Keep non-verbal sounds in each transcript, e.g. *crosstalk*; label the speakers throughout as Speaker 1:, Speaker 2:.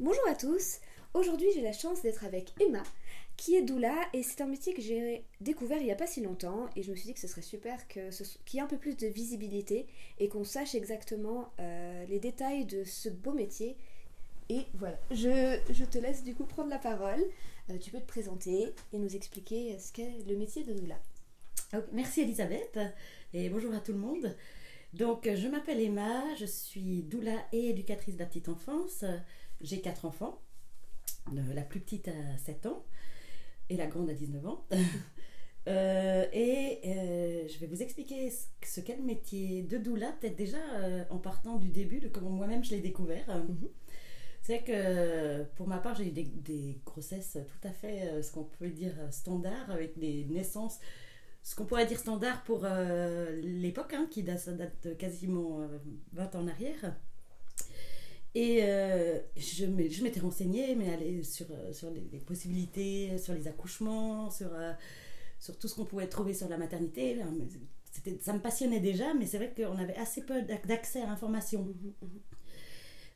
Speaker 1: Bonjour à tous. Aujourd'hui, j'ai la chance d'être avec Emma, qui est doula, et c'est un métier que j'ai découvert il n'y a pas si longtemps, et je me suis dit que ce serait super qu'il y ait un peu plus de visibilité et qu'on sache exactement euh, les détails de ce beau métier. Et voilà, je, te laisse du coup prendre la parole. Euh, tu peux te présenter et nous expliquer ce qu'est le métier de doula.
Speaker 2: Merci Elisabeth et bonjour à tout le monde. Donc euh, je m'appelle Emma, je suis doula et éducatrice de la petite enfance. J'ai quatre enfants, Le- la plus petite a 7 ans et la grande a 19 ans. *laughs* Euh, et euh, je vais vous expliquer ce, ce qu'est le métier de doula, peut-être déjà euh, en partant du début de comment moi-même je l'ai découvert.
Speaker 1: Mhm.
Speaker 2: C'est que pour ma part, j'ai eu des, des grossesses tout à fait, euh, ce qu'on peut dire, euh, standard, avec des naissances, ce qu'on pourrait dire standard pour euh, l'époque, hein, qui date, ça date de quasiment euh, 20 ans en arrière. Et euh, je m'étais renseignée mais aller sur, euh, sur les, les possibilités, sur les accouchements, sur, euh, sur tout ce qu'on pouvait trouver sur la maternité. Là, c'était- Ça me passionnait déjà, mais c'est vrai qu'on avait assez peu d'ac- d'accès à l'information.
Speaker 1: Mhm, mhm.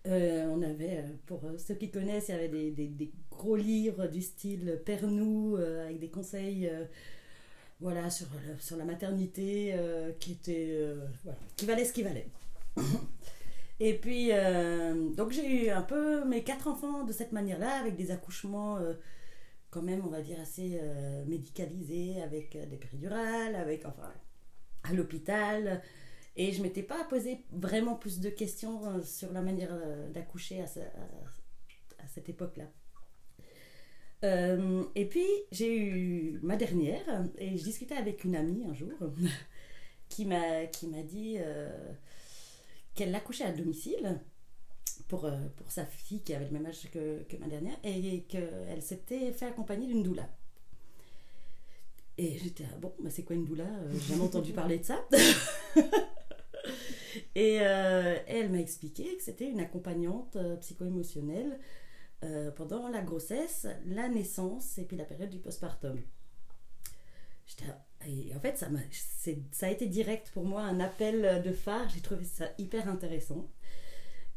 Speaker 2: Euh, on avait, pour ceux qui connaissent, il y avait des, des- des gros livres du style Pernou, euh, avec des conseils euh, voilà, sur, la- sur la maternité, qui, voilà, qui valaient ce qui valait. Et puis, euh, donc j'ai eu un peu mes quatre enfants de cette manière-là, avec des accouchements euh, quand même, on va dire, assez euh, médicalisés, avec des péridurales, avec, enfin, à l'hôpital. Et je m'étais pas posé vraiment plus de questions sur la manière d'accoucher à, ce- à- à cette époque-là. Et puis j'ai eu ma dernière et je discutais avec une amie un jour *laughs* qui m'a dit qu'elle accouchait à domicile pour, euh, pour sa fille qui avait le même âge que, que ma dernière et qu'elle s'était fait accompagner d'une doula. Et j'étais ah bon, bah c'est quoi une doula? Euh, J'ai jamais entendu *laughs* parler de ça. *laughs* et, euh, et elle m'a expliqué que c'était une accompagnante psycho-émotionnelle euh, pendant la grossesse, la naissance et puis la période du postpartum. J'étais et en fait, ça, c'est- ça a été direct pour moi, un appel de phare. J'ai trouvé ça hyper intéressant.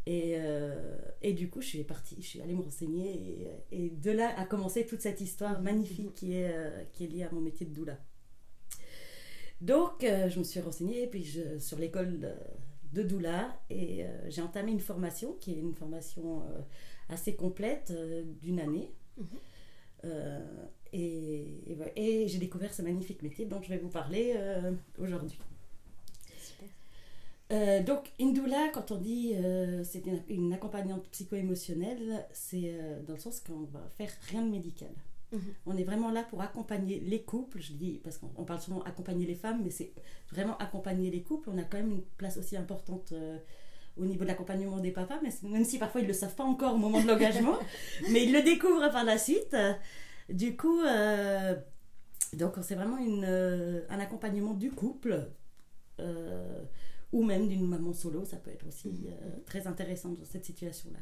Speaker 2: Et, euh, et du coup, je suis partie, je suis allée me renseigner. Et, et de là a commencé toute cette histoire magnifique qui est, euh, qui est liée à mon métier de doula. Donc, euh, je me suis renseignée puis je, sur l'école de, de doula et euh, j'ai entamé une formation qui est une formation euh, assez complète euh, d'une année.
Speaker 1: Mhm.
Speaker 2: Euh, et, et voilà. Et j'ai découvert ce magnifique métier dont je vais vous parler euh, aujourd'hui. Euh, donc, une doula, quand on dit euh, c'est une, une accompagnante psycho-émotionnelle, c'est euh, dans le sens qu'on va faire rien de médical.
Speaker 1: Mhm.
Speaker 2: On est vraiment là pour accompagner les couples, je dis parce qu'on on parle souvent accompagner les femmes, mais c'est vraiment accompagner les couples. On a quand même une place aussi importante au niveau de l'accompagnement des papas, mais même si parfois ils ne le savent pas encore au moment de l'engagement, *laughs* mais ils le découvrent par la suite. Du coup, euh, donc c'est vraiment une, euh, un accompagnement du couple. euh, ou même d'une maman solo, ça peut être aussi très intéressant dans cette situation-là.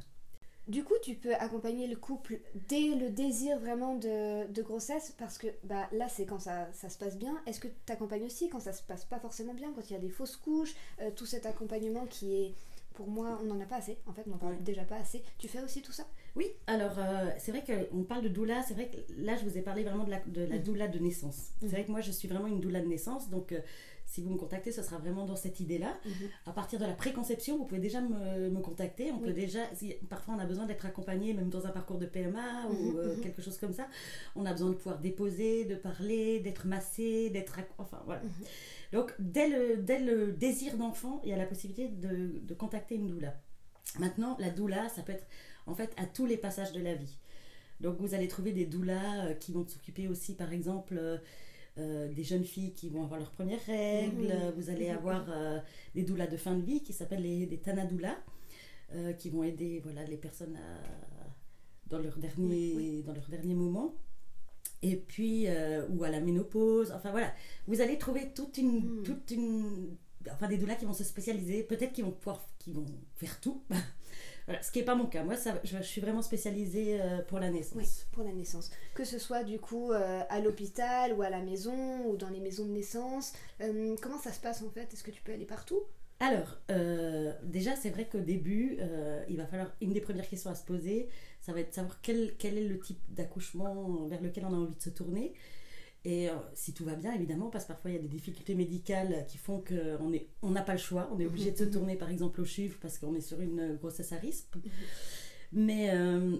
Speaker 1: Du coup, tu peux accompagner le couple dès le désir vraiment de, de grossesse parce que bah, là, c'est quand ça, ça se passe bien. Est-ce que tu accompagnes aussi quand ça se passe pas forcément bien, quand il y a des fausses couches, tout cet accompagnement qui est, pour moi, on n'en a pas assez. En fait, on n'en parle
Speaker 2: Ouais.
Speaker 1: déjà pas assez. Tu fais aussi tout ça?
Speaker 2: Oui, alors euh, c'est vrai qu'on parle de doula, c'est vrai que là je vous ai parlé vraiment de la, de la
Speaker 1: Mhm.
Speaker 2: doula de naissance. C'est vrai que moi je suis vraiment une doula de naissance, donc euh, si vous me contactez, ce sera vraiment dans cette idée-là. À partir de la préconception, vous pouvez déjà me, me contacter. On
Speaker 1: Oui.
Speaker 2: peut déjà, si, parfois on a besoin d'être accompagné, même dans un parcours de PMA ou
Speaker 1: Mhm,
Speaker 2: euh,
Speaker 1: mhm.
Speaker 2: quelque chose comme ça. On a besoin de pouvoir déposer, de parler, d'être massé, d'être. Enfin voilà. Donc dès le, dès le désir d'enfant, il y a la possibilité de, de contacter une doula. Maintenant, la doula, ça peut être en fait à tous les passages de la vie. Donc vous allez trouver des doulas euh, qui vont s'occuper aussi, par exemple, euh, euh, des jeunes filles qui vont avoir leurs premières règles.
Speaker 1: Mhm.
Speaker 2: Vous allez avoir euh, des doulas de fin de vie qui s'appellent les, les tanadoulas, euh, qui vont aider voilà, les personnes à- dans, leur dernier,
Speaker 1: Oui,
Speaker 2: dans leur dernier moment. Et puis, ou à la ménopause. Enfin voilà, vous allez trouver toute une,
Speaker 1: Mhm.
Speaker 2: toute une, enfin des doulas qui vont se spécialiser. Peut-être qu'ils vont pouvoir, qui vont faire tout. *laughs* voilà, ce qui n'est pas mon cas. Moi, ça, je, je suis vraiment spécialisée euh, pour la naissance.
Speaker 1: Oui, pour la naissance. Que ce soit du coup euh, à l'hôpital ou à la maison ou dans les maisons de naissance. Euh, comment ça se passe en fait? Est-ce que tu peux aller partout?
Speaker 2: Alors, déjà, c'est vrai qu'au début, il va falloir une des premières questions à se poser, ça va être de savoir quel, quel est le type d'accouchement vers lequel on a envie de se tourner. Et euh, si tout va bien, évidemment, parce que parfois il y a des difficultés médicales qui font qu'on n'a on pas le choix. On est obligé de se *laughs* tourner, par exemple, au chiffre parce qu'on est sur une grossesse à risque. Mais euh,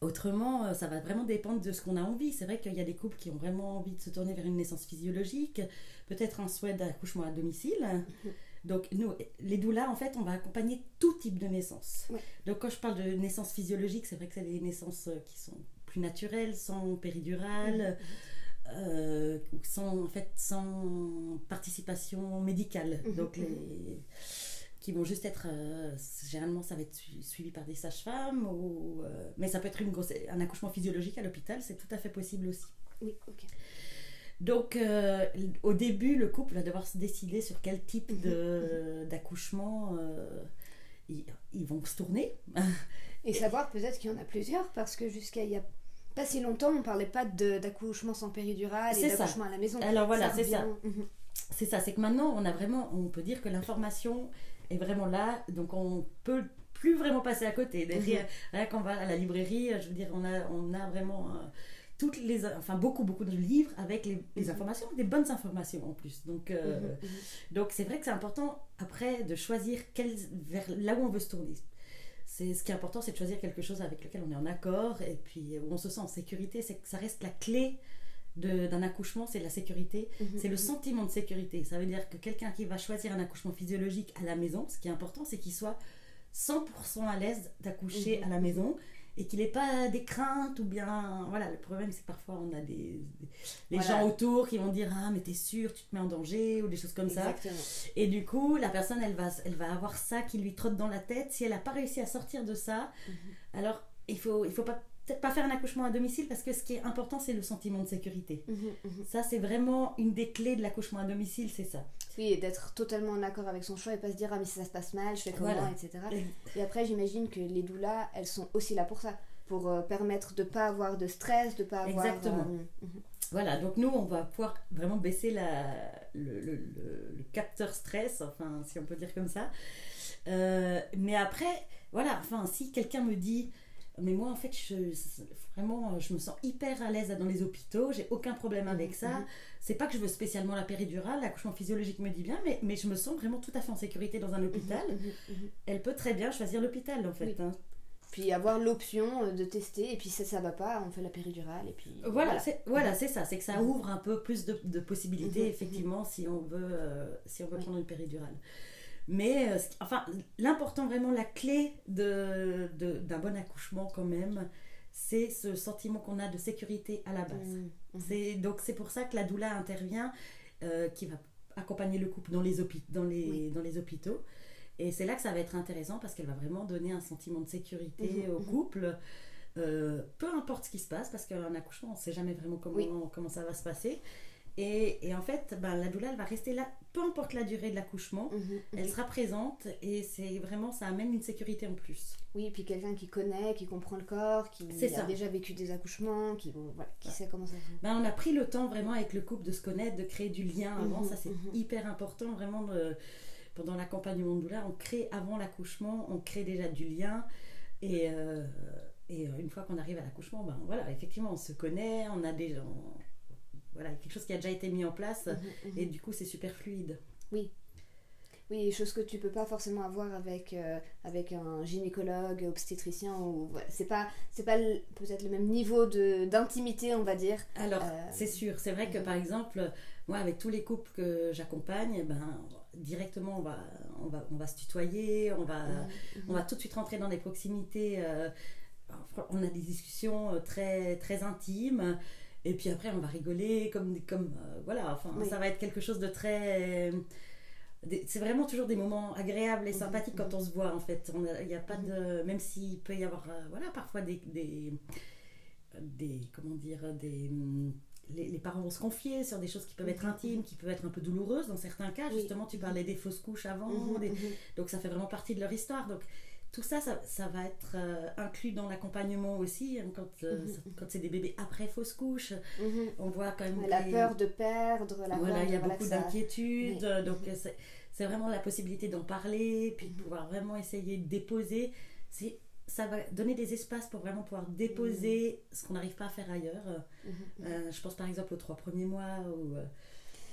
Speaker 2: autrement, ça va vraiment dépendre de ce qu'on a envie. C'est vrai qu'il y a des couples qui ont vraiment envie de se tourner vers une naissance physiologique, peut-être un souhait d'accouchement à domicile. Donc, nous, les doulas, en fait, on va accompagner tout type de naissance.
Speaker 1: Ouais.
Speaker 2: Donc, quand je parle de naissance physiologique, c'est vrai que c'est des naissances euh, qui sont plus naturelles, sans péridurale, euh, sans, en fait, sans participation médicale.
Speaker 1: Mhm.
Speaker 2: Donc, les qui vont juste être euh, généralement ça va être su- suivi par des sages-femmes ou euh, mais ça peut être une grosse, un accouchement physiologique à l'hôpital c'est tout à fait possible aussi
Speaker 1: Oui, ok.
Speaker 2: donc, euh, au début, le couple va devoir se décider sur quel type
Speaker 1: Mhm.
Speaker 2: de- d'accouchement euh, ils, ils vont se tourner.
Speaker 1: Et savoir peut-être qu'il y en a plusieurs, parce que jusqu'à il y a pas si longtemps, on parlait pas d'accouchement sans péridurale
Speaker 2: C'est
Speaker 1: et d'accouchement à la maison.
Speaker 2: Alors voilà, c'est ça.
Speaker 1: Mhm.
Speaker 2: C'est ça, c'est que maintenant, on a vraiment, on peut dire que l'information est vraiment là, donc on peut plus vraiment passer à côté. Derrière, rien qu'on va à la librairie, je veux dire, on a, on a vraiment euh, toutes les, enfin beaucoup, beaucoup de livres avec les, les
Speaker 1: Mhm.
Speaker 2: informations, des bonnes informations en plus. Donc, euh. Donc c'est vrai que c'est important après de choisir quel, vers là où on veut se tourner. C'est ce qui est important, c'est de choisir quelque chose avec lequel on est en accord et puis où on se sent en sécurité. C'est que ça reste la clé d'un accouchement, c'est la sécurité,
Speaker 1: Mhm,
Speaker 2: c'est le
Speaker 1: mhm.
Speaker 2: sentiment de sécurité. Ça veut dire que quelqu'un qui va choisir un accouchement physiologique à la maison, ce qui est important, c'est qu'il soit 100% à l'aise d'accoucher
Speaker 1: Mhm.
Speaker 2: à la maison et qu'il n'ait pas des craintes ou bien voilà le problème c'est que parfois on a des, des- les
Speaker 1: Voilà.
Speaker 2: gens autour qui vont dire ah mais t'es sûr tu te mets en danger ou des choses comme ça
Speaker 1: Exactement.
Speaker 2: et du coup, la personne, elle va, elle va avoir ça qui lui trotte dans la tête. Si elle n'a pas réussi à sortir de ça,
Speaker 1: Mhm.
Speaker 2: alors il faut, il faut pas peut-être pas faire un accouchement à domicile parce que ce qui est important, c'est le sentiment de sécurité.
Speaker 1: Mhm, mhm.
Speaker 2: Ça, c'est vraiment une des clés de l'accouchement à domicile, c'est ça.
Speaker 1: Oui, et d'être totalement en accord avec son choix et pas se dire ah mais si ça se passe mal, je fais comment,
Speaker 2: Voilà.
Speaker 1: etc. Et après, j'imagine que les doulas, elles sont aussi là pour ça, pour euh, permettre de pas avoir de stress, de pas avoir.
Speaker 2: Exactement.
Speaker 1: euh, mhm.
Speaker 2: Voilà, donc nous, on va pouvoir vraiment baisser la, le, le- le- le capteur stress, enfin, si on peut dire comme ça. Euh, mais après, voilà, enfin, si quelqu'un me dit, mais moi, en fait, je, vraiment, je me sens hyper à l'aise dans les hôpitaux, j'ai aucun problème avec ça.
Speaker 1: Mhm.
Speaker 2: C'est pas que je veux spécialement la péridurale, l'accouchement physiologique me dit bien, mais, mais je me sens vraiment tout à fait en sécurité dans un hôpital.
Speaker 1: Mhm, mhm.
Speaker 2: Elle peut très bien choisir l'hôpital, en fait.
Speaker 1: Oui.
Speaker 2: hein.
Speaker 1: Puis avoir l'option euh, de tester, et puis si ça va pas, on fait la péridurale, et puis.
Speaker 2: Voilà, c'est voilà, c'est ça, c'est que ça
Speaker 1: Mhm.
Speaker 2: ouvre un peu plus de, de possibilités,
Speaker 1: Mhm,
Speaker 2: effectivement, si on veut, euh, si on veut prendre une péridurale. Mais, euh, enfin, l'important, vraiment, la clé de, de- d'un bon accouchement, quand même, c'est ce sentiment qu'on a de sécurité à la base.
Speaker 1: Mhm.
Speaker 2: C'est, donc, c'est pour ça que la doula intervient, euh, qui va accompagner le couple dans les, dans les,
Speaker 1: Oui.
Speaker 2: dans les hôpitaux. Et c'est là que ça va être intéressant parce qu'elle va vraiment donner un sentiment de sécurité
Speaker 1: Mhm,
Speaker 2: au
Speaker 1: mhm.
Speaker 2: couple. Euh, peu importe ce qui se passe, parce qu'un accouchement, on ne sait jamais vraiment comment,
Speaker 1: Oui.
Speaker 2: comment ça va se passer. Et, et en fait, ben, la doula, elle va rester là, peu importe la durée de l'accouchement,
Speaker 1: Mhm, mhm.
Speaker 2: elle sera présente et c'est vraiment, ça amène une sécurité en plus.
Speaker 1: Oui, puis quelqu'un qui connaît, qui comprend le corps, qui a
Speaker 2: ça.
Speaker 1: déjà vécu des accouchements, qui, bon, voilà, qui sait comment ça se
Speaker 2: Ben, on a pris le temps vraiment avec le couple de se connaître, de créer du lien avant,
Speaker 1: Mhm,
Speaker 2: ça c'est hyper important vraiment de- pendant l'accompagnement de doula, on crée avant l'accouchement, on crée déjà du lien et, euh, et une fois qu'on arrive à l'accouchement, ben voilà, effectivement on se connaît, on a déjà, on- voilà, quelque chose qui a déjà été mis en place
Speaker 1: Mhm, mhm.
Speaker 2: et du coup c'est super fluide.
Speaker 1: Oui, chose que tu peux pas forcément avoir avec, euh, avec un gynécologue, obstétricien, ou voilà, c'est pas, c'est pas peut-être le même niveau de d'intimité, on va dire.
Speaker 2: Alors,
Speaker 1: Euh,
Speaker 2: c'est sûr, c'est vrai que
Speaker 1: mhm.
Speaker 2: par exemple, moi avec tous les couples que j'accompagne, ben directement on va, on va, on va se tutoyer, on va, on va tout de suite rentrer dans des proximités. euh, on a des discussions très, très intimes. Et puis après, on va rigoler comme, comme euh, voilà. Enfin,
Speaker 1: Oui.
Speaker 2: ça va être quelque chose de très. C'est vraiment toujours des moments agréables et
Speaker 1: Mhm,
Speaker 2: sympathiques quand on se voit en fait. Il n'y a pas
Speaker 1: Mhm.
Speaker 2: de. Même s'il peut y avoir euh, voilà, parfois des, des, des. Comment dire Des. Les, les parents vont se confier sur des choses qui peuvent être
Speaker 1: Mhm,
Speaker 2: intimes, qui peuvent être un peu douloureuses dans certains cas. Justement, tu parlais des fausses couches avant,
Speaker 1: mhm,
Speaker 2: des-
Speaker 1: mhm.
Speaker 2: donc ça fait vraiment partie de leur histoire. Donc tout ça, ça, ça va être euh, inclus dans l'accompagnement aussi. hein, quand euh,
Speaker 1: Mhm.
Speaker 2: quand c'est des bébés après fausse couche,
Speaker 1: Mhm.
Speaker 2: on voit quand même
Speaker 1: La peur de perdre, la
Speaker 2: voilà, il y a beaucoup d'inquiétudes.
Speaker 1: Oui.
Speaker 2: Donc euh, c'est- c'est vraiment la possibilité d'en parler, puis de
Speaker 1: Mhm.
Speaker 2: pouvoir vraiment essayer de déposer. Ça va donner des espaces pour vraiment pouvoir déposer ce qu'on n'arrive pas à faire ailleurs. Euh, je pense par exemple aux trois premiers mois où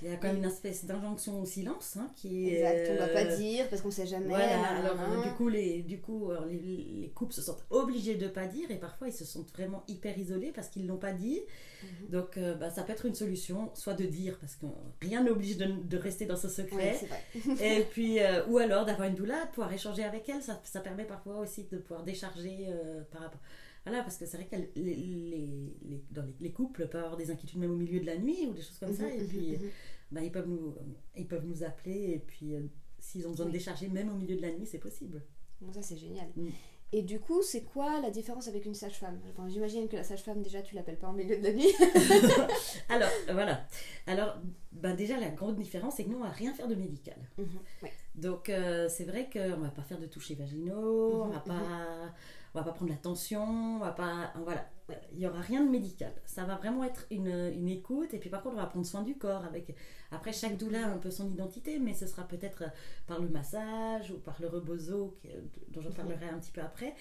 Speaker 2: il y a quand même
Speaker 1: Oui.
Speaker 2: une espèce d'injonction au silence hein, qui est.
Speaker 1: Exact, on ne doit pas
Speaker 2: euh,
Speaker 1: dire parce qu'on sait jamais.
Speaker 2: Voilà, alors euh, du coup, les, du coup alors, les, les couples se sentent obligés de pas dire et parfois ils se sentent vraiment hyper isolés parce qu'ils l'ont pas dit.
Speaker 1: Mhm.
Speaker 2: Donc euh, bah, ça peut être une solution, soit de dire parce que rien n'oblige de, de rester dans ce
Speaker 1: Oui,
Speaker 2: secret.
Speaker 1: c'est vrai. *laughs*
Speaker 2: et puis, euh, ou alors d'avoir une doula, de pouvoir échanger avec elle, ça, ça permet parfois aussi de pouvoir décharger euh, par rapport. Voilà, parce que c'est vrai que les, les, les- dans les, les couples peuvent avoir des inquiétudes même au milieu de la nuit ou des choses comme ça. Et
Speaker 1: Mhm,
Speaker 2: puis,
Speaker 1: mhm,
Speaker 2: bah, ils, peuvent nous, ils peuvent nous appeler et puis euh, s'ils ont besoin
Speaker 1: Oui.
Speaker 2: de décharger même au milieu de la nuit, c'est possible.
Speaker 1: Bon, ça c'est génial.
Speaker 2: Mm.
Speaker 1: Et du coup, c'est quoi la différence avec une sage-femme? Enfin, J'imagine que la sage-femme, déjà, tu l'appelles pas en milieu de la nuit. *laughs*
Speaker 2: Alors, voilà. Alors, bah, déjà, la grande différence, c'est que nous, on va rien faire de médical.
Speaker 1: Mhm, ouais.
Speaker 2: Donc euh, c'est vrai qu'on va pas faire de toucher vaginaux, on va
Speaker 1: Mhm,
Speaker 2: pas, on va pas prendre la tension, on va pas, voilà, il y aura rien de médical. Ça va vraiment être une, une écoute et puis par contre on va prendre soin du corps avec. Après chaque doula a un peu son identité, mais ce sera peut-être par le massage ou par le rebozo qui- dont je
Speaker 1: Mhm.
Speaker 2: parlerai un petit peu après.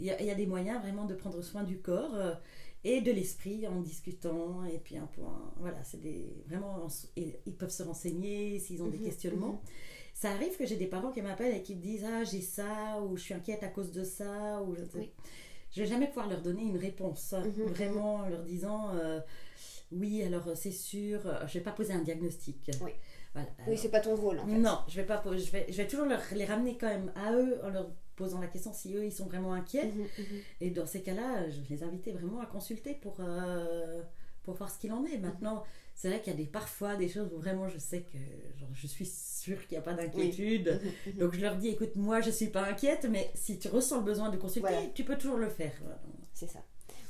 Speaker 2: Il y, a, il y a des moyens vraiment de prendre soin du corps. euh, et de l'esprit en discutant et puis un un- voilà c'est des vraiment et ils peuvent se renseigner s'ils ont des
Speaker 1: Mhm,
Speaker 2: questionnements ça arrive que j'ai des parents qui m'appellent et qui me disent Ah, j'ai ça, ou je suis inquiète à cause de ça, ou je ne.
Speaker 1: Oui.
Speaker 2: Je vais jamais pouvoir leur donner une réponse,
Speaker 1: Mhm,
Speaker 2: vraiment en leur disant euh, Oui, alors euh, c'est sûr, euh, je vais pas poser un diagnostic.
Speaker 1: Oui.
Speaker 2: Voilà.
Speaker 1: Oui,
Speaker 2: Alors,
Speaker 1: c'est pas ton rôle en fait.
Speaker 2: non, je vais pas, je vais, je vais toujours leur, les ramener quand même à eux en leur posant la question si eux ils sont vraiment inquiets.
Speaker 1: Mhm, mhm.
Speaker 2: Et dans ces cas-là, je les invitais vraiment à consulter pour, euh, pour voir ce qu'il en est. Maintenant, c'est vrai qu'il y a des, parfois des choses où vraiment je sais que genre, je suis sûre qu'il n'y a pas d'inquiétude. *laughs* Donc je leur dis, écoute, moi je suis pas inquiète, mais si tu ressens le besoin de consulter,
Speaker 1: Voilà.
Speaker 2: tu peux toujours le faire.
Speaker 1: C'est ça.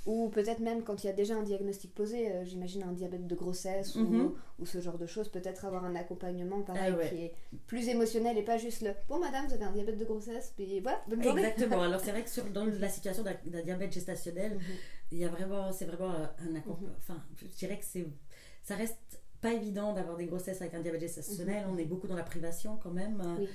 Speaker 1: Ou peut-être même quand il y a déjà un diagnostic posé, euh, j'imagine un diabète de grossesse ou,
Speaker 2: Mhm.
Speaker 1: ou ce genre de choses, peut-être avoir un accompagnement pareil
Speaker 2: Ah ouais.
Speaker 1: qui est plus émotionnel et pas juste le bon madame vous avez un diabète de grossesse puis voilà bonne journée.
Speaker 2: Exactement. Alors c'est vrai que sur, dans *laughs* la situation d'un diabète gestationnel,
Speaker 1: Mhm.
Speaker 2: il y a vraiment, c'est vraiment un accompagnement.
Speaker 1: Mhm.
Speaker 2: Enfin, je dirais que c'est, ça reste pas évident d'avoir des grossesses avec un diabète gestationnel.
Speaker 1: Mhm.
Speaker 2: On est beaucoup dans la privation quand même.
Speaker 1: Oui.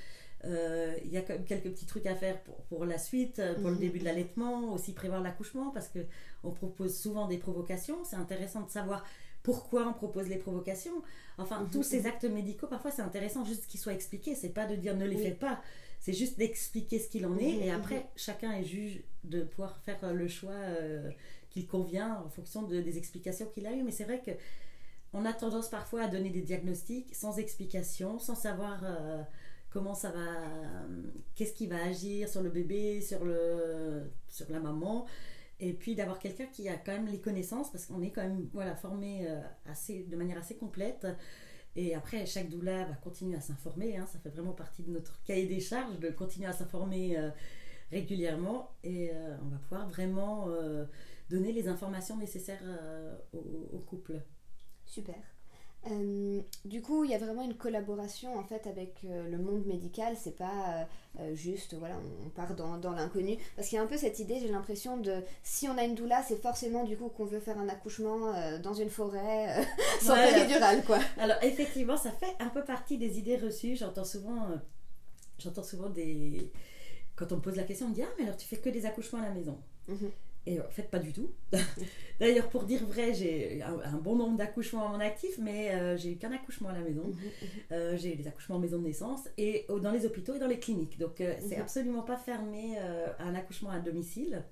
Speaker 2: Euh, Il y a quelques petits trucs à faire pour, pour la suite, euh, pour le
Speaker 1: Mhm.
Speaker 2: début de l'allaitement, aussi prévoir l'accouchement parce que on propose souvent des provocations. C'est intéressant de savoir pourquoi on propose les provocations. Enfin,
Speaker 1: Mhm.
Speaker 2: tous ces actes médicaux, parfois c'est intéressant juste qu'ils soient expliqués. C'est pas de dire ne les
Speaker 1: Oui.
Speaker 2: faites pas. C'est juste d'expliquer ce qu'il en est et après chacun est juge de pouvoir faire euh, le choix euh, qu'il convient en fonction de- des explications qu'il a eues. Mais c'est vrai que on a tendance parfois à donner des diagnostics sans explication, sans savoir euh, comment ça va, qu'est-ce qui va agir sur le bébé, sur, le, sur la maman. Et puis d'avoir quelqu'un qui a quand même les connaissances, parce qu'on est quand même voilà, formé euh, assez, de manière assez complète. Et après, chaque doula va continuer à s'informer. hein. ça fait vraiment partie de notre cahier des charges de continuer à s'informer euh, régulièrement. Et on va pouvoir vraiment donner les informations nécessaires au couple.
Speaker 1: Super. Euh, du coup, il y a vraiment une collaboration en fait avec euh, le monde médical. C'est pas euh, juste, voilà, on, part dans, dans l'inconnu. Parce qu'il y a un peu cette idée, j'ai l'impression de si on a une doula, c'est forcément du coup qu'on veut faire un accouchement dans une forêt *laughs* sans
Speaker 2: Voilà.
Speaker 1: péridurale, quoi.
Speaker 2: Alors effectivement, ça fait un peu partie des idées reçues. J'entends souvent, j'entends souvent des, quand on me pose la question, on me dit ah mais alors tu fais que des accouchements à la maison.
Speaker 1: Mhm.
Speaker 2: Et en fait pas du tout. *laughs* D'ailleurs pour dire vrai, j'ai un, un bon nombre d'accouchements à mon actif, mais euh, j'ai eu qu'un accouchement à la maison.
Speaker 1: Mhm,
Speaker 2: Euh, j'ai eu des accouchements en maison de naissance et au- dans les hôpitaux et dans les cliniques. Donc euh, c'est
Speaker 1: Mhm.
Speaker 2: absolument pas fermé euh, à un accouchement à domicile.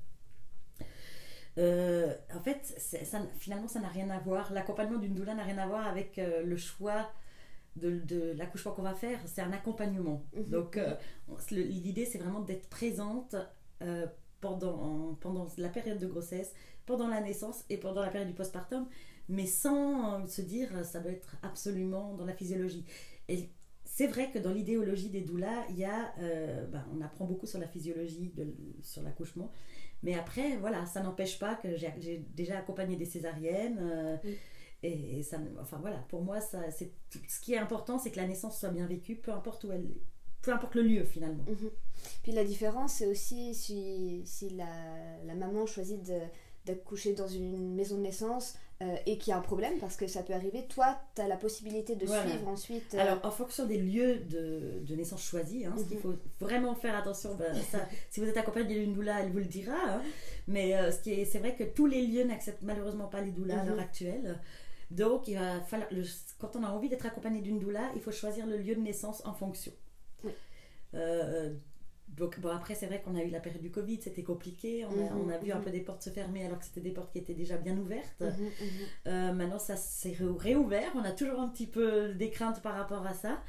Speaker 2: Euh, en fait, c'est- ça, finalement, ça n'a rien à voir. L'accompagnement d'une doula n'a rien à voir avec euh, le choix de, de l'accouchement qu'on va faire. C'est un accompagnement. Donc, euh, l'idée, c'est vraiment d'être présente pendant, pendant la période de grossesse, pendant la naissance et pendant la période du postpartum, mais sans euh, se dire ça doit être absolument dans la physiologie. Et c'est vrai que dans l'idéologie des doulas, il y a, euh, ben, on apprend beaucoup sur la physiologie, de, sur l'accouchement. Mais après, voilà, ça n'empêche pas que j'ai déjà accompagné des césariennes. euh,
Speaker 1: Oui.
Speaker 2: et, ça, enfin voilà, pour moi, ça, ce qui est important, c'est que la naissance soit bien vécue, peu importe où elle, peu importe le lieu finalement.
Speaker 1: Mhm. Puis la différence, c'est aussi si, si la, la maman choisit de, d'accoucher dans une maison de naissance euh, et qu'il y a un problème parce que ça peut arriver. Toi, tu as la possibilité de
Speaker 2: Voilà.
Speaker 1: suivre ensuite. euh,
Speaker 2: Alors, en fonction des lieux de, de naissance choisis, hein, ce qu'il
Speaker 1: Mhm.
Speaker 2: faut vraiment faire attention, ben, ça, si vous êtes accompagné d'une doula, elle vous le dira. hein. mais euh, ce c'est vrai que tous les lieux n'acceptent malheureusement pas les doulas à l'heure
Speaker 1: Mhm.
Speaker 2: actuelle. Donc, il va falloir, le- quand on a envie d'être accompagné d'une doula, il faut choisir le lieu de naissance en fonction.
Speaker 1: Oui.
Speaker 2: Euh, donc, bon, après, c'est vrai qu'on a eu la période du Covid, c'était compliqué. On a,
Speaker 1: Mhm,
Speaker 2: on a vu un
Speaker 1: mhm.
Speaker 2: peu des portes se fermer alors que c'était des portes qui étaient déjà bien ouvertes.
Speaker 1: mhm.
Speaker 2: Euh, maintenant, ça s'est ré- réouvert. On a toujours un petit peu des craintes par rapport à ça.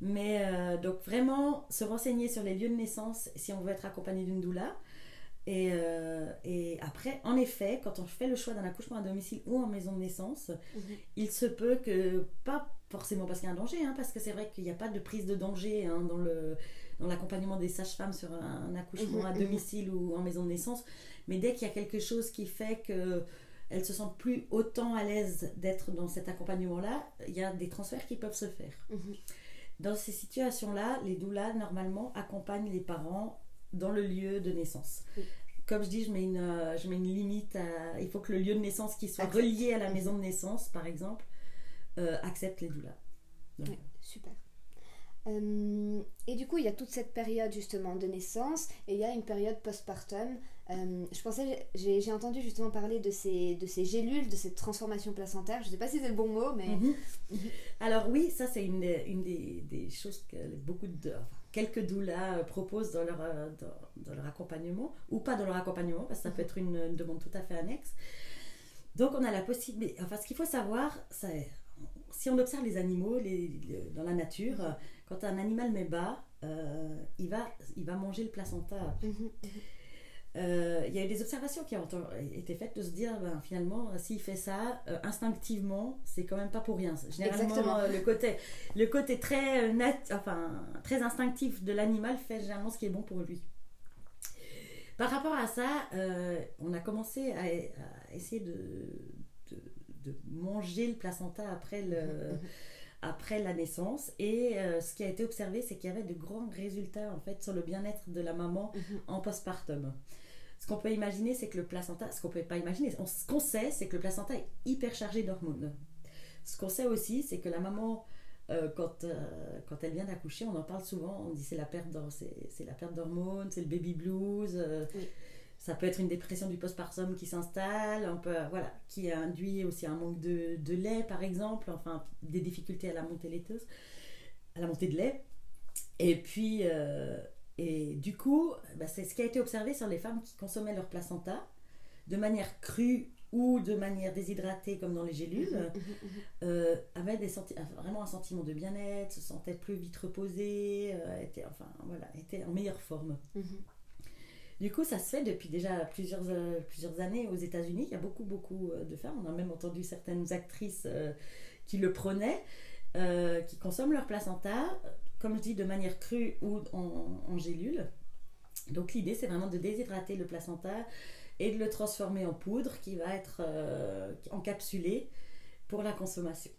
Speaker 2: Mais euh, donc, vraiment, se renseigner sur les lieux de naissance si on veut être accompagné d'une doula. Et, euh, et après, en effet, quand on fait le choix d'un accouchement à domicile ou en maison de naissance,
Speaker 1: Mhm.
Speaker 2: il se peut que, pas forcément parce qu'il y a un danger, hein, parce que c'est vrai qu'il n'y a pas de prise de danger hein, dans le dans l'accompagnement des sages-femmes sur un, un accouchement
Speaker 1: Mhm,
Speaker 2: à
Speaker 1: mhm.
Speaker 2: domicile ou en maison de naissance, mais dès qu'il y a quelque chose qui fait que elles se sentent plus autant à l'aise d'être dans cet accompagnement-là, il y a des transferts qui peuvent se faire. Dans ces situations-là, les doulas, normalement, accompagnent les parents dans le lieu de naissance.
Speaker 1: Oui.
Speaker 2: Comme je dis, je mets, une, euh, je mets une limite à... Il faut que le lieu de naissance qui soit
Speaker 1: Accepte.
Speaker 2: relié à la maison de naissance, par exemple, euh, accepte les doulas. Donc,
Speaker 1: super. Euh, et du coup, il y a toute cette période justement de naissance et il y a une période postpartum. Euh, je pensais, j'ai entendu justement parler de ces, de ces gélules, de cette transformation placentaire. Je ne sais pas si c'est le bon mot, mais
Speaker 2: Mhm. Alors oui, ça c'est une, des- une des, des choses que beaucoup de, enfin, quelques doulas euh, proposent dans leur, euh, dans, dans leur accompagnement, ou pas dans leur accompagnement, parce que ça peut être une, une demande tout à fait annexe. Donc on a la possibilité, enfin ce qu'il faut savoir, c'est, si on observe les animaux les- dans la nature, quand un animal met bas, euh, il, va, il va manger le placenta.
Speaker 1: Mhm.
Speaker 2: Euh, il y a eu des observations qui ont été faites de se dire ben, finalement euh, s'il fait ça euh, instinctivement c'est quand même pas pour rien généralement
Speaker 1: Exactement.
Speaker 2: euh, le côté le côté très nat- enfin très instinctif de l'animal fait généralement ce qui est bon pour lui par rapport à ça on a commencé à, à essayer de, de, de manger le placenta après le *laughs* après la naissance et euh, ce qui a été observé c'est qu'il y avait de grands résultats en fait sur le bien-être de la maman
Speaker 1: Mhm.
Speaker 2: en postpartum. Ce qu'on peut imaginer, c'est que le placenta, ce qu'on peut pas imaginer, on- ce qu'on sait, c'est que le placenta est hyper chargé d'hormones. Ce qu'on sait aussi, c'est que la maman, euh, quand, euh, quand elle vient d'accoucher, on en parle souvent, on dit c'est la perte c'est la perte d'hormones, c'est le baby blues. euh,
Speaker 1: Oui.
Speaker 2: Ça peut être une dépression du postpartum qui s'installe, on peut, voilà, qui induit aussi un manque de, de lait, par exemple, enfin des difficultés à la montée laiteuse, à la montée de lait. Et puis, et du coup, bah, c'est ce qui a été observé sur les femmes qui consommaient leur placenta de manière crue ou de manière déshydratée, comme dans les gélules,
Speaker 1: Mhm, mhm.
Speaker 2: euh, avaient des senti- vraiment un sentiment de bien-être, se sentaient plus vite reposées, euh, étaient, enfin, voilà, étaient en meilleure forme. Du coup, ça se fait depuis déjà plusieurs, euh, plusieurs années aux États-Unis. Il y a beaucoup, beaucoup euh, de femmes. On a même entendu certaines actrices euh, qui le prenaient, qui consomment leur placenta, comme je dis, de manière crue ou en, en gélule. Donc l'idée, c'est vraiment de déshydrater le placenta et de le transformer en poudre qui va être euh, encapsulé pour la consommation.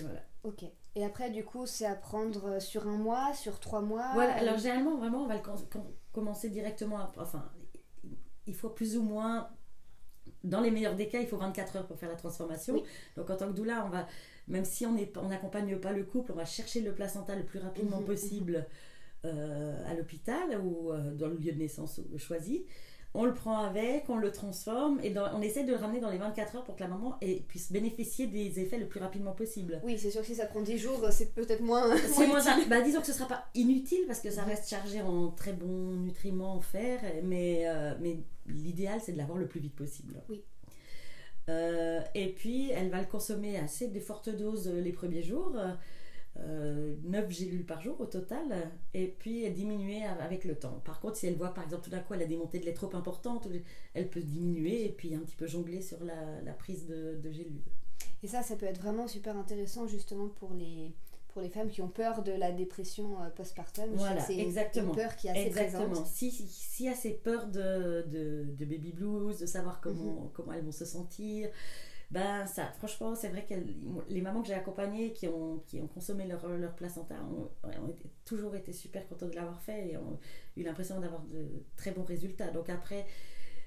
Speaker 2: Voilà.
Speaker 1: Ok. Et après, du coup, c'est à prendre sur un mois, sur trois mois?
Speaker 2: Voilà, alors généralement, vraiment, on va le commencer directement. à- enfin, il faut plus ou moins, dans les meilleurs des cas, il faut 24 heures pour faire la transformation.
Speaker 1: Oui.
Speaker 2: Donc en tant que doula, on va, même si on n'accompagne pas le couple, on va chercher le placenta le plus rapidement
Speaker 1: Mhm,
Speaker 2: possible euh, à l'hôpital ou euh, dans le lieu de naissance choisi. On le prend avec, on le transforme et dans- on essaie de le ramener dans les 24 heures pour que la maman ait- puisse bénéficier des effets le plus rapidement possible.
Speaker 1: Oui, c'est sûr que si ça prend 10 jours, c'est peut-être moins.
Speaker 2: C'est *laughs* moins bah, disons que ce sera pas inutile parce que ça
Speaker 1: Mhm.
Speaker 2: reste chargé en très bons nutriments en fer, mais, euh, mais l'idéal c'est de l'avoir le plus vite possible.
Speaker 1: Oui.
Speaker 2: Euh, et puis elle va le consommer assez de fortes doses euh, les premiers jours, euh, 9 gélules par jour au total, et puis diminuer avec le temps. Par contre, si elle voit par exemple tout d'un coup elle a des de lait trop importantes, elle peut diminuer et puis un petit peu jongler sur la, prise de gélules.
Speaker 1: Et ça, ça peut être vraiment super intéressant justement pour les, pour les femmes qui ont peur de la dépression euh, postpartum.
Speaker 2: Voilà,
Speaker 1: c'est
Speaker 2: exactement.
Speaker 1: une peur qui est assez
Speaker 2: Exactement.
Speaker 1: présente.
Speaker 2: Si, si, y a ces peurs de, de, de baby blues, de savoir comment, comment elles vont se sentir, ben ça, franchement, c'est vrai que les mamans que j'ai accompagnées qui ont, qui ont consommé leur, leur placenta ont, ont été- toujours été super contentes de l'avoir fait et ont eu l'impression d'avoir de très bons résultats. Donc après,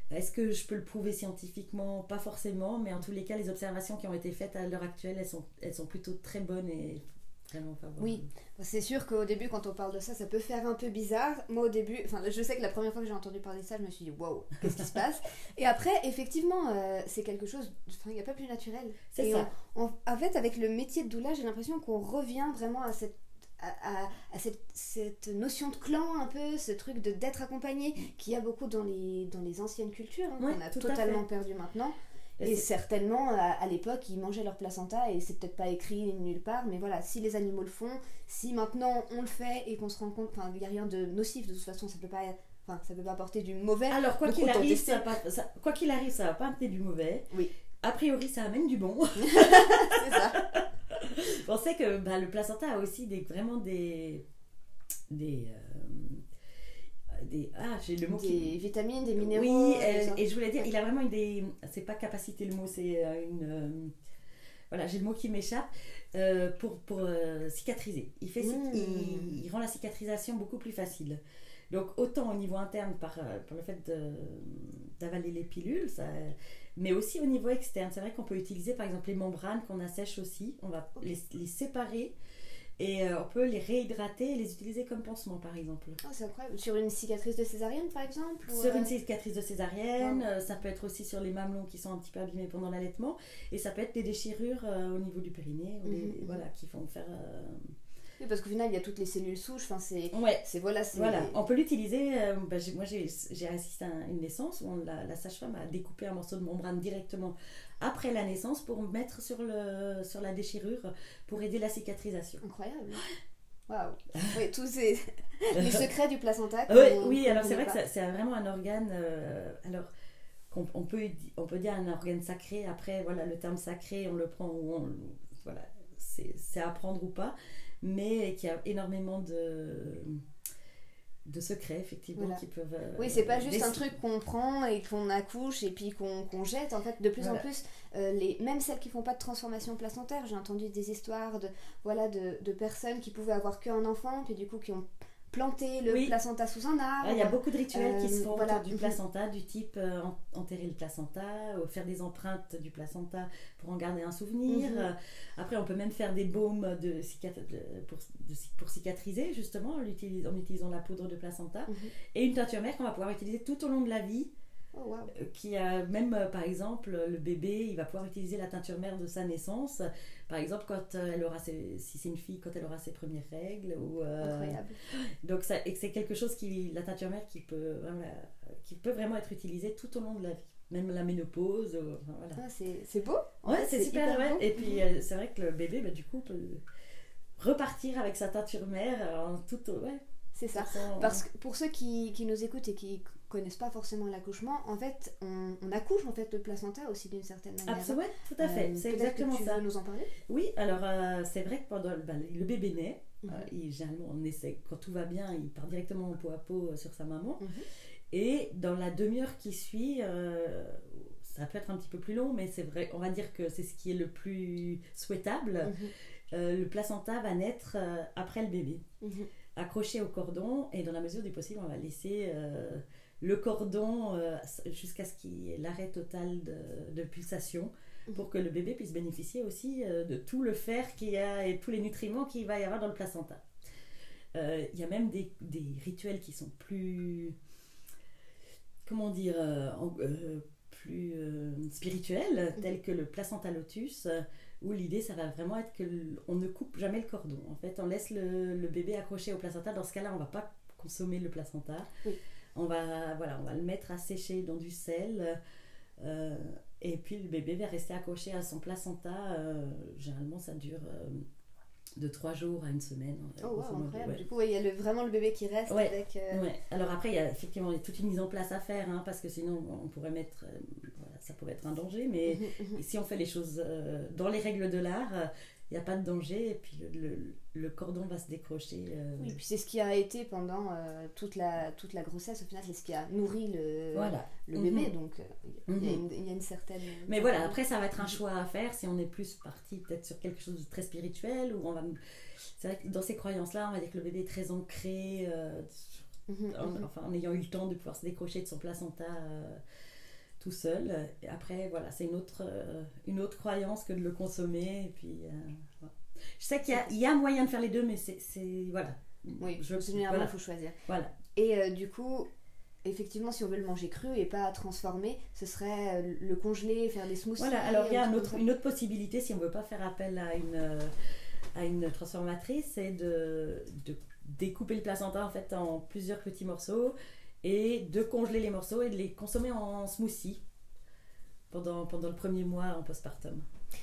Speaker 2: Est-ce que je peux le prouver scientifiquement? Pas forcément, mais en tous les cas, les observations qui ont été faites à l'heure actuelle, elles sont, elles sont plutôt très bonnes et vraiment.
Speaker 1: Oui, c'est sûr qu'au début, quand on parle de ça, ça peut faire un peu bizarre. Moi, au début, enfin, je sais que la première fois que j'ai entendu parler de ça, je me suis dit, waouh, qu'est-ce qui se passe? Et après, effectivement, euh, c'est quelque chose, enfin, il n'y a pas plus naturel.
Speaker 2: C'est ça.
Speaker 1: on- on- en fait, avec le métier de doula, j'ai l'impression qu'on revient vraiment à cette à, à- à cette, cette notion de clan un peu, ce truc de d'être accompagné qu'il y a beaucoup dans les, dans les anciennes cultures, hein,
Speaker 2: Ouais,
Speaker 1: qu'on a totalement perdu maintenant.
Speaker 2: Et
Speaker 1: certainement, à, à l'époque, ils mangeaient leur placenta et c'est peut-être pas écrit nulle part, mais voilà, si les animaux le font, si maintenant on le fait et qu'on se rend compte, enfin, il n'y a rien de nocif, de toute façon, ça peut pas, enfin, ça peut pas apporter du mauvais.
Speaker 2: Alors, quoi qu'il arrive, ça, va pas- ça- quoi qu'il arrive, ça va pas amener du mauvais.
Speaker 1: Oui.
Speaker 2: A priori, ça amène du bon. *laughs* *laughs*
Speaker 1: c'est ça.
Speaker 2: On sait que bah, le placenta a aussi des, vraiment des. des. euh, des ah, j'ai le mot
Speaker 1: Des
Speaker 2: qui.
Speaker 1: vitamines, des minéraux.
Speaker 2: Oui,
Speaker 1: des-
Speaker 2: euh, et je voulais dire, il a vraiment une des. C'est pas capacité le mot, c'est euh, une. euh, voilà, j'ai le mot qui m'échappe. euh, pour pour euh, cicatriser. Il, fait, cic-
Speaker 1: Mm.
Speaker 2: il, il rend la cicatrisation beaucoup plus facile. Donc, autant au niveau interne, par, euh, par le fait d'avaler les pilules, ça, mais aussi au niveau externe. C'est vrai qu'on peut utiliser par exemple les membranes qu'on assèche aussi. On va les, les séparer et euh, on peut les réhydrater et les utiliser comme pansement par exemple.
Speaker 1: Ah, c'est incroyable. Sur une cicatrice de césarienne, par exemple
Speaker 2: Sur
Speaker 1: euh,
Speaker 2: une cicatrice de césarienne,
Speaker 1: Wow.
Speaker 2: euh, ça peut être aussi sur les mamelons qui sont un petit peu abîmés pendant l'allaitement, et ça peut être des déchirures euh, au niveau du périnée, ou des-
Speaker 1: mhm.
Speaker 2: voilà, qui font faire.
Speaker 1: Oui, parce qu'au final, il y a toutes les cellules souches. Enfin, c'est,
Speaker 2: Ouais,
Speaker 1: c'est voilà, c'est.
Speaker 2: voilà. On peut l'utiliser. euh, bah, moi, j'ai j'ai assisté à une naissance où on- la, la sage-femme a découpé un morceau de membrane directement après la naissance pour mettre sur, le, sur la déchirure pour aider la cicatrisation.
Speaker 1: Incroyable. Waouh. Oui, tous ces *laughs* les secrets du placenta.
Speaker 2: Oui, alors c'est vrai que ça- c'est vraiment un organe. euh, alors, qu'on- on, peut, on peut dire un organe sacré. Après, voilà, le terme sacré, on le prend ou on. Voilà, c'est c'est à prendre ou pas. Mais qui a énormément de, de secrets, effectivement,
Speaker 1: Voilà.
Speaker 2: qui peuvent. euh,
Speaker 1: Oui, c'est pas juste un truc qu'on prend et qu'on accouche et puis qu'on jette. En fait, de plus en plus, euh, les, même celles qui font pas de transformation placentaire, j'ai entendu des histoires de, voilà, de, de personnes qui pouvaient avoir qu'un enfant, puis du coup qui ont planté le
Speaker 2: Oui.
Speaker 1: placenta sous un arbre.
Speaker 2: Il y a beaucoup de rituels qui se
Speaker 1: Euh,
Speaker 2: font
Speaker 1: voilà.
Speaker 2: autour du placenta, du type euh, en- enterrer le placenta, euh, faire des empreintes du placenta pour en garder un souvenir.
Speaker 1: Mhm.
Speaker 2: Après, on peut même faire des baumes de pour, de ci- pour cicatriser, justement, en utilisant la poudre de placenta.
Speaker 1: Mhm.
Speaker 2: Et une teinture mère qu'on va pouvoir utiliser tout au long de la vie,
Speaker 1: Oh,
Speaker 2: euh, qui a même, euh, par exemple, le bébé, il va pouvoir utiliser la teinture mère de sa naissance. Par exemple, quand euh, elle aura ses, si c'est une fille, quand elle aura ses premières règles. Ou, euh,
Speaker 1: Incroyable.
Speaker 2: donc ça, et c'est quelque chose qui, la teinture mère qui peut, voilà, qui peut vraiment être utilisée tout au long de la vie, même la ménopause. voilà.
Speaker 1: Ah, c'est beau.
Speaker 2: Ouais, c'est super. ouais.
Speaker 1: beau.
Speaker 2: Et puis euh, c'est vrai que le bébé, bah, du coup, peut repartir avec sa teinture mère euh, en tout, ouais.
Speaker 1: C'est ça. Parce que pour ceux qui, qui nous écoutent et qui connaissent pas forcément l'accouchement, en fait, on, on accouche en fait le placenta aussi d'une certaine manière.
Speaker 2: Absolument, ouais, tout à fait.
Speaker 1: Euh,
Speaker 2: c'est exactement
Speaker 1: que tu
Speaker 2: ça.
Speaker 1: veux nous en parler?
Speaker 2: Oui, alors euh, c'est vrai que pendant le, bah, le bébé naît,
Speaker 1: Mhm.
Speaker 2: euh, généralement on essaie, quand tout va bien, il part directement en peau à peau sur sa maman.
Speaker 1: Mhm.
Speaker 2: Et dans la demi-heure qui suit, ça peut être un petit peu plus long, mais c'est vrai, on va dire que c'est ce qui est le plus souhaitable.
Speaker 1: Mhm.
Speaker 2: Le placenta va naître après le bébé, accroché au cordon, et dans la mesure du possible, on va laisser le cordon euh, jusqu'à ce qu'il y ait l'arrêt total de, de pulsation pour que le bébé puisse bénéficier aussi euh, de tout le fer qu'il y a et tous les nutriments qu'il va y avoir dans le placenta. Euh, Il y a même des, des rituels qui sont plus, comment dire, en- plus spirituels, tels que le placenta lotus, où l'idée, ça va vraiment être que l- on ne coupe jamais le cordon. En fait, on laisse le, le bébé accroché au placenta. Dans ce cas-là, on va pas consommer le placenta.
Speaker 1: Oui.
Speaker 2: On va, voilà, on va le mettre à sécher dans du sel. euh, et puis le bébé va rester accroché à son placenta. euh, généralement, ça dure euh, de trois jours à une semaine.
Speaker 1: Oh, wow,
Speaker 2: modo,
Speaker 1: incroyable.
Speaker 2: ouais.
Speaker 1: Du coup, il y a le- vraiment le bébé qui reste
Speaker 2: Ouais,
Speaker 1: avec.
Speaker 2: Ouais. Alors après, il y a effectivement toute une mise en place à faire, hein, parce que sinon, on pourrait mettre, voilà, ça pourrait être un danger. Mais *laughs* si on fait les choses dans les règles de l'art, il n'y a pas de danger, et puis le, le- le cordon va se décrocher. euh,
Speaker 1: Oui, puis c'est ce qui a été pendant euh, toute, la, toute la grossesse, au final, c'est ce qui a nourri le,
Speaker 2: Voilà.
Speaker 1: le
Speaker 2: Mhm.
Speaker 1: bébé, donc euh, il y, a
Speaker 2: Mhm.
Speaker 1: une- il y a une certaine...
Speaker 2: Mais voilà, après, ça va être un choix à faire si on est plus parti peut-être sur quelque chose de très spirituel, ou on va. C'est vrai que dans ces croyances-là, on va dire que le bébé est très ancré,
Speaker 1: Mhm,
Speaker 2: en,
Speaker 1: mhm.
Speaker 2: enfin, en ayant eu le temps de pouvoir se décrocher de son placenta. Tout seul. Et après, voilà, c'est une autre, euh, une autre croyance que de le consommer. Et puis, euh. Je sais qu'il y y a moyen de faire les deux, mais c'est. Voilà.
Speaker 1: Oui,
Speaker 2: Je-
Speaker 1: généralement, il
Speaker 2: voilà.
Speaker 1: faut choisir.
Speaker 2: Voilà.
Speaker 1: Et euh, du coup, effectivement, si on veut le manger cru et pas transformé, ce serait le congeler, faire des smoothies.
Speaker 2: Voilà, alors il y a
Speaker 1: un
Speaker 2: autre- une autre possibilité, si on ne veut pas faire appel à une, à une transformatrice, c'est de, de découper le placenta en, fait, en plusieurs petits morceaux et de congeler les morceaux et de les consommer en smoothie pendant, pendant le premier mois en postpartum.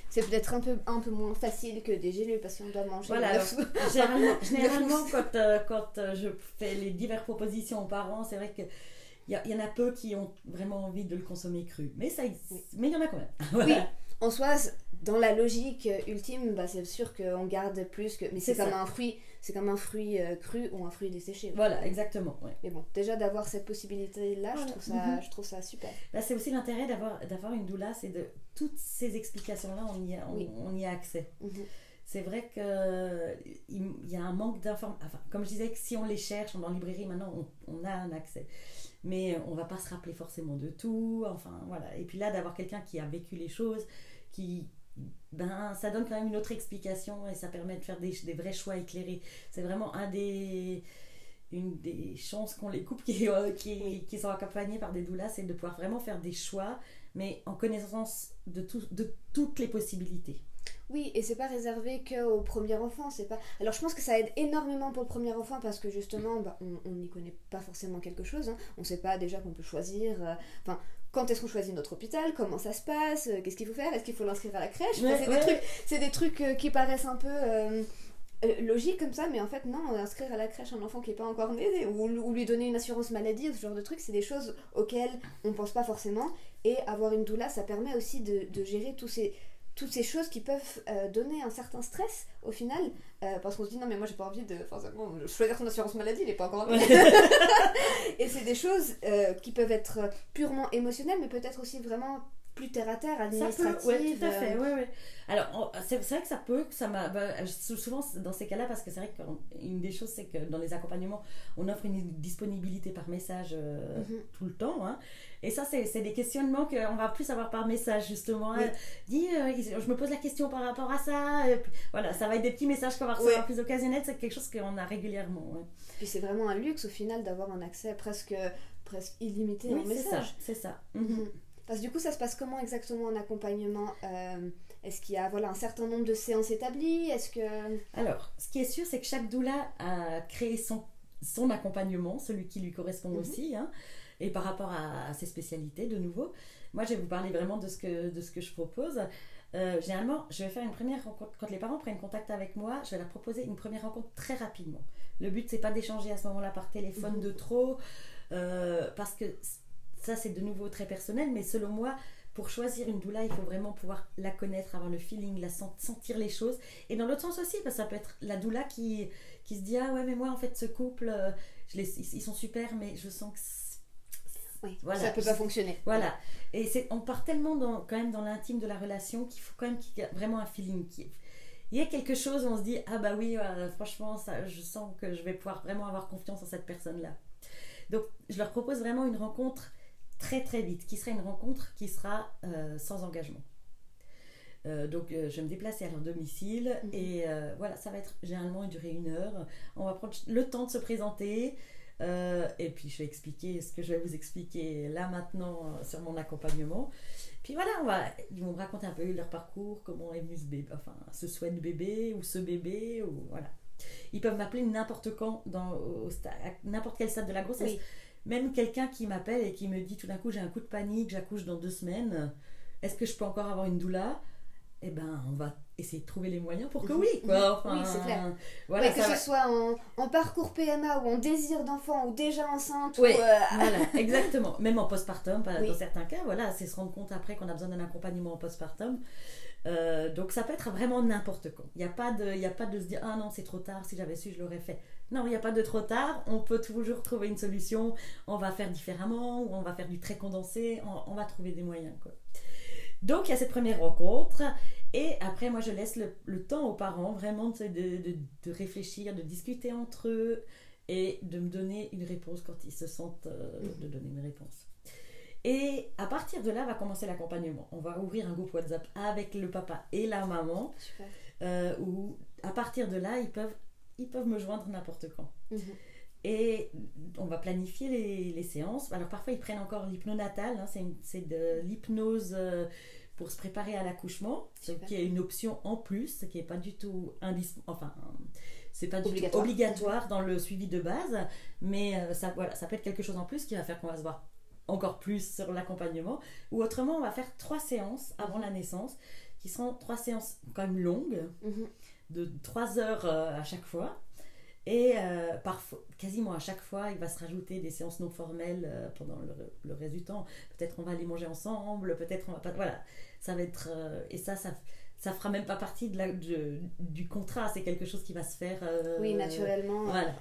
Speaker 1: C'est peut-être un peu, un peu moins facile que des gélules parce qu'on doit manger.
Speaker 2: Voilà, Généralement, *laughs* généralement, quand, euh, quand euh, je fais les diverses propositions aux parents, c'est vrai que il y, en a peu qui ont vraiment envie de le consommer cru. Mais ça,
Speaker 1: Oui.
Speaker 2: mais il y en a quand même. *laughs*
Speaker 1: Oui, en soi, dans la logique ultime, bah, c'est sûr qu'on garde plus que. Mais c'est comme
Speaker 2: ça.
Speaker 1: un fruit, c'est comme un fruit euh, cru ou un fruit desséché.
Speaker 2: Voilà, exactement. ouais.
Speaker 1: Mais bon, déjà d'avoir cette possibilité-là, je, trouve ça,
Speaker 2: Mhm.
Speaker 1: je trouve ça super.
Speaker 2: Là, c'est aussi l'intérêt d'avoir d'avoir une doula, c'est de toutes ces explications-là, on, y a- on,
Speaker 1: Oui.
Speaker 2: on y a accès.
Speaker 1: Mhm.
Speaker 2: C'est vrai que il il y a un manque d'informations. Enfin, comme je disais, que si on les cherche dans la librairie, maintenant, on, on a un accès. Mais on va pas se rappeler forcément de tout. Enfin, voilà. Et puis là, d'avoir quelqu'un qui a vécu les choses, qui ben, ça donne quand même une autre explication et ça permet de faire des, des vrais choix éclairés. C'est vraiment un des, une des chances qu'on les coupe *laughs* qui, euh, qui, qui sont accompagnées par des doulas, c'est de pouvoir vraiment faire des choix, mais en connaissance de, tout, de toutes les possibilités.
Speaker 1: Oui, et c'est pas réservé qu'au premier enfant, c'est pas. Alors je pense que ça aide énormément pour le premier enfant parce que justement, bah, on on n'y connaît pas forcément quelque chose. Hein. On sait pas déjà qu'on peut choisir. euh, Enfin, quand est-ce qu'on choisit notre hôpital Comment ça se passe euh, Qu'est-ce qu'il faut faire Est-ce qu'il faut l'inscrire à la crèche Enfin, c'est,
Speaker 2: ouais.
Speaker 1: des trucs, c'est des trucs euh, qui paraissent un peu euh, logiques comme ça, mais en fait non. Inscrire à la crèche un enfant qui est pas encore né ou, ou lui donner une assurance maladie, ce genre de trucs, c'est des choses auxquelles on pense pas forcément. Et avoir une doula, ça permet aussi de, de gérer tous ces toutes ces choses qui peuvent euh, donner un certain stress au final euh, parce qu'on se dit non mais moi j'ai pas envie de forcément choisir son assurance maladie il est pas encore *laughs* et c'est des choses euh, qui peuvent être purement émotionnelles mais peut-être aussi vraiment plus terre à terre
Speaker 2: Ça
Speaker 1: administratives
Speaker 2: peut, ouais, tout à fait,
Speaker 1: euh,
Speaker 2: ouais, ouais. Alors, c'est vrai que ça peut, que ça m'a. bah, souvent, dans ces cas-là, parce que c'est vrai qu'une des choses, c'est que dans les accompagnements, on offre une disponibilité par message euh,
Speaker 1: Mhm.
Speaker 2: tout le temps. hein. Et ça, c'est des questionnements qu'on va plus avoir par message, justement.
Speaker 1: Oui.
Speaker 2: Euh, dis, euh, je me pose la question par rapport à ça. et puis, voilà, ça va être des petits messages qu'on va recevoir plus occasionnels. C'est quelque chose qu'on a régulièrement. ouais.
Speaker 1: puis c'est vraiment un luxe au final d'avoir un accès presque presque illimité
Speaker 2: Oui,
Speaker 1: en
Speaker 2: ça.
Speaker 1: message
Speaker 2: C'est ça. Mhm.
Speaker 1: Mhm. Parce que du coup, ça se passe comment exactement en accompagnement Euh, Est-ce qu'il y a voilà, un certain nombre de séances établies? Est-ce que...
Speaker 2: Alors, ce qui est sûr, c'est que chaque doula a créé son, son accompagnement, celui qui lui correspond
Speaker 1: Mhm.
Speaker 2: aussi, hein, et par rapport à, à ses spécialités, de nouveau. Moi, je vais vous parler vraiment de ce que, de ce que je propose. Euh, généralement, je vais faire une première rencontre. Quand les parents prennent contact avec moi, je vais leur proposer une première rencontre très rapidement. Le but, c'est pas d'échanger à ce moment-là par téléphone
Speaker 1: Mhm.
Speaker 2: de trop, euh, parce que ça, c'est de nouveau très personnel, mais selon moi, pour choisir une doula, il faut vraiment pouvoir la connaître, avoir le feeling, la sen- sentir les choses. Et dans l'autre sens aussi, parce que ça peut être la doula qui, qui se dit Ah ouais, mais moi, en fait, ce couple, euh, je les, ils, sont super, mais je sens que.
Speaker 1: Oui,
Speaker 2: Voilà.
Speaker 1: ça peut pas fonctionner.
Speaker 2: Voilà. Et c'est, on part tellement dans, quand même dans l'intime de la relation qu'il faut quand même qu'il y ait vraiment un feeling. Qui, il y a quelque chose où on se dit Ah bah oui, euh, franchement, ça, je sens que je vais pouvoir vraiment avoir confiance en cette personne-là. Donc, je leur propose vraiment une rencontre très très vite, qui serait une rencontre qui sera euh, sans engagement. Euh, donc euh, je vais me déplacer à leur domicile
Speaker 1: Mhm.
Speaker 2: et voilà, ça va être généralement durer une heure. On va prendre le temps de se présenter et puis je vais expliquer ce que je vais vous expliquer là maintenant sur mon accompagnement. Puis voilà, on va, ils vont me raconter un peu leur parcours, comment est venu ce bébé, enfin ce souhait de bébé ou ce bébé ou voilà. Ils peuvent m'appeler n'importe quand, dans, n'importe quel stade de la grossesse.
Speaker 1: Oui.
Speaker 2: Même quelqu'un qui m'appelle et qui me dit tout d'un coup j'ai un coup de panique, j'accouche dans deux semaines, est-ce que je peux encore avoir une doula? Eh ben on va essayer de trouver les moyens pour que
Speaker 1: Mhm.
Speaker 2: oui quoi.
Speaker 1: Oui, c'est clair.
Speaker 2: Voilà,
Speaker 1: Ouais, que ce soit en, en parcours PMA ou en désir d'enfant ou déjà enceinte
Speaker 2: Oui,
Speaker 1: ou... euh, *laughs*
Speaker 2: voilà, exactement. Même en postpartum,
Speaker 1: Oui.
Speaker 2: dans certains cas, voilà, c'est se rendre compte après qu'on a besoin d'un accompagnement en postpartum. Euh, donc ça peut être vraiment n'importe quand. Il n'y a, pas de- il y a pas de se dire ah non c'est trop tard, si j'avais su je l'aurais fait. Non, il n'y a pas de trop tard, on peut toujours trouver une solution, on va faire différemment ou on va faire du très condensé, on, on va trouver des moyens. Quoi. Donc il y a cette première rencontre et après moi je laisse le, le temps aux parents vraiment de, de- de- de réfléchir, de discuter entre eux et de me donner une réponse quand ils se sentent euh, de donner une réponse. Et à partir de là va commencer l'accompagnement. On va ouvrir un groupe WhatsApp avec le papa et la maman, euh, où à partir de là, ils peuvent, ils peuvent me joindre n'importe quand.
Speaker 1: Mhm.
Speaker 2: Et on va planifier les, les séances. Alors parfois, ils prennent encore l'hypnonatal, hein, c'est de l'hypnose euh, pour se préparer à l'accouchement, ce qui est une option en plus, ce qui n'est pas du tout indispensable. Enfin, c'est pas du
Speaker 1: Obligatoire.
Speaker 2: tout obligatoire dans le suivi de base, mais euh, ça, voilà, ça peut être quelque chose en plus qui va faire qu'on va se voir encore plus sur l'accompagnement. Ou autrement, on va faire trois séances avant la naissance, qui seront trois séances quand même longues,
Speaker 1: Mhm.
Speaker 2: De 3 heures euh, à chaque fois. Et euh, parfois, quasiment à chaque fois, il va se rajouter des séances non formelles euh, pendant le, le reste du temps. Peut-être on va aller manger ensemble, peut-être on va pas. Voilà, ça va être. euh, et ça, ça, ça fera même pas partie de la, de- du contrat. C'est quelque chose qui va se faire. euh,
Speaker 1: Oui, naturellement.
Speaker 2: Voilà.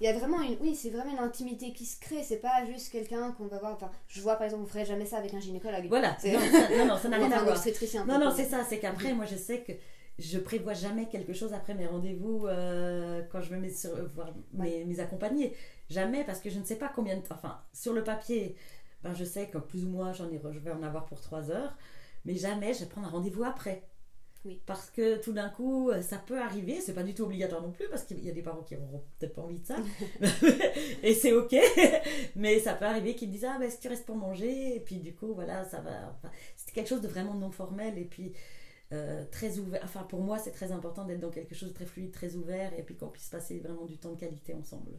Speaker 1: Il y a vraiment une, oui, c'est vraiment une intimité qui se crée. C'est pas juste quelqu'un qu'on va voir. Enfin, je vois par exemple, on ferait jamais ça avec un gynécologue.
Speaker 2: Voilà. Non, ça, non, non, ça n'a *laughs* rien à voir. Non, non, c'est ça. C'est qu'après, moi, je sais que je prévois jamais quelque chose après mes rendez-vous euh, quand je me mets sur voir mes, mes accompagnés. Jamais parce que je ne sais pas combien de temps. Enfin, sur le papier, ben, je sais que plus ou moins j'en ai, je vais en avoir pour trois heures, mais jamais je vais prendre un rendez-vous après.
Speaker 1: Oui.
Speaker 2: Parce que tout d'un coup, euh, ça peut arriver, c'est pas du tout obligatoire non plus, parce qu'il y a des parents qui auront peut-être pas envie de ça, *laughs* et c'est ok, *laughs* mais ça peut arriver qu'ils me disent Ah, ben, est-ce que tu restes pour manger Et puis du coup, voilà, ça va. enfin, c'est quelque chose de vraiment non formel, et puis euh, très ouvert. Enfin, pour moi, c'est très important d'être dans quelque chose de très fluide, très ouvert, et puis qu'on puisse passer vraiment du temps de qualité ensemble.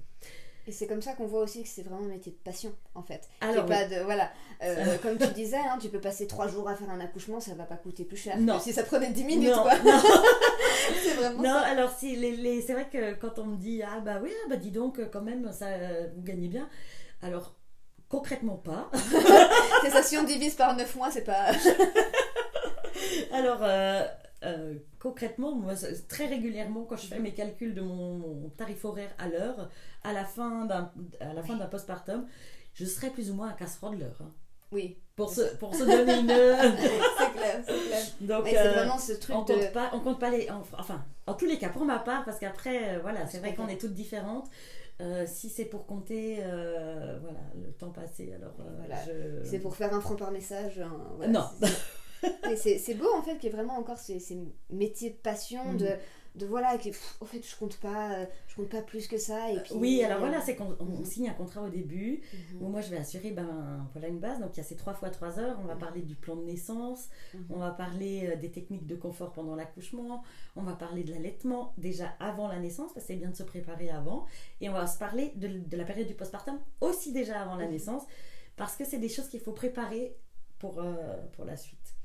Speaker 1: Et c'est comme ça qu'on voit aussi que c'est vraiment un métier de passion, en fait.
Speaker 2: Alors,
Speaker 1: pas de, voilà, euh, comme tu disais, hein, tu peux passer trois jours à faire un accouchement, ça va pas coûter plus cher
Speaker 2: Non.
Speaker 1: que si ça prenait 10 minutes,
Speaker 2: non,
Speaker 1: quoi.
Speaker 2: non. *laughs*
Speaker 1: c'est vraiment
Speaker 2: Non,
Speaker 1: ça.
Speaker 2: alors si les, les- c'est vrai que quand on me dit ah bah oui ah bah dis donc quand même ça vous gagnez bien alors concrètement pas *laughs*
Speaker 1: C'est ça, si on divise par 9 mois, c'est pas. *laughs* *laughs*
Speaker 2: alors euh, euh, concrètement moi très régulièrement quand je fais mes calculs de mon, mon tarif horaire à l'heure à la fin d'un à la fin d'un postpartum je serai plus ou moins à 15 francs de l'heure hein.
Speaker 1: Oui,
Speaker 2: pour se pour se donner une *laughs*
Speaker 1: c'est clair, c'est clair.
Speaker 2: donc euh,
Speaker 1: vraiment ce truc
Speaker 2: on
Speaker 1: de.
Speaker 2: compte pas on compte pas les enfin en tous les cas pour ma part parce qu'après voilà c'est vrai qu'on est toutes différentes Euh, si c'est pour compter euh, voilà le temps passé alors euh,
Speaker 1: Voilà.
Speaker 2: je-
Speaker 1: C'est pour faire un franc par message. voilà,
Speaker 2: non *laughs*
Speaker 1: c'est- Et c'est c'est beau en fait qu'il y ait vraiment encore ces, ces métiers de passion,
Speaker 2: Mhm.
Speaker 1: de, de voilà, qui, pff, au fait je compte pas, euh, je compte pas plus que ça. Et puis,
Speaker 2: oui alors
Speaker 1: euh,
Speaker 2: voilà c'est qu'on on
Speaker 1: Mhm.
Speaker 2: signe un contrat au début
Speaker 1: mhm,
Speaker 2: où moi je vais assurer ben voilà une base donc il y a ces 3 fois 3 heures on va
Speaker 1: Mhm.
Speaker 2: parler du plan de naissance
Speaker 1: mhm.
Speaker 2: on va parler euh, des techniques de confort pendant l'accouchement on va parler de l'allaitement déjà avant la naissance parce que c'est bien de se préparer avant et on va se parler de, de la période du postpartum aussi déjà avant la
Speaker 1: Mhm.
Speaker 2: naissance parce que c'est des choses qu'il faut préparer pour, euh, pour la suite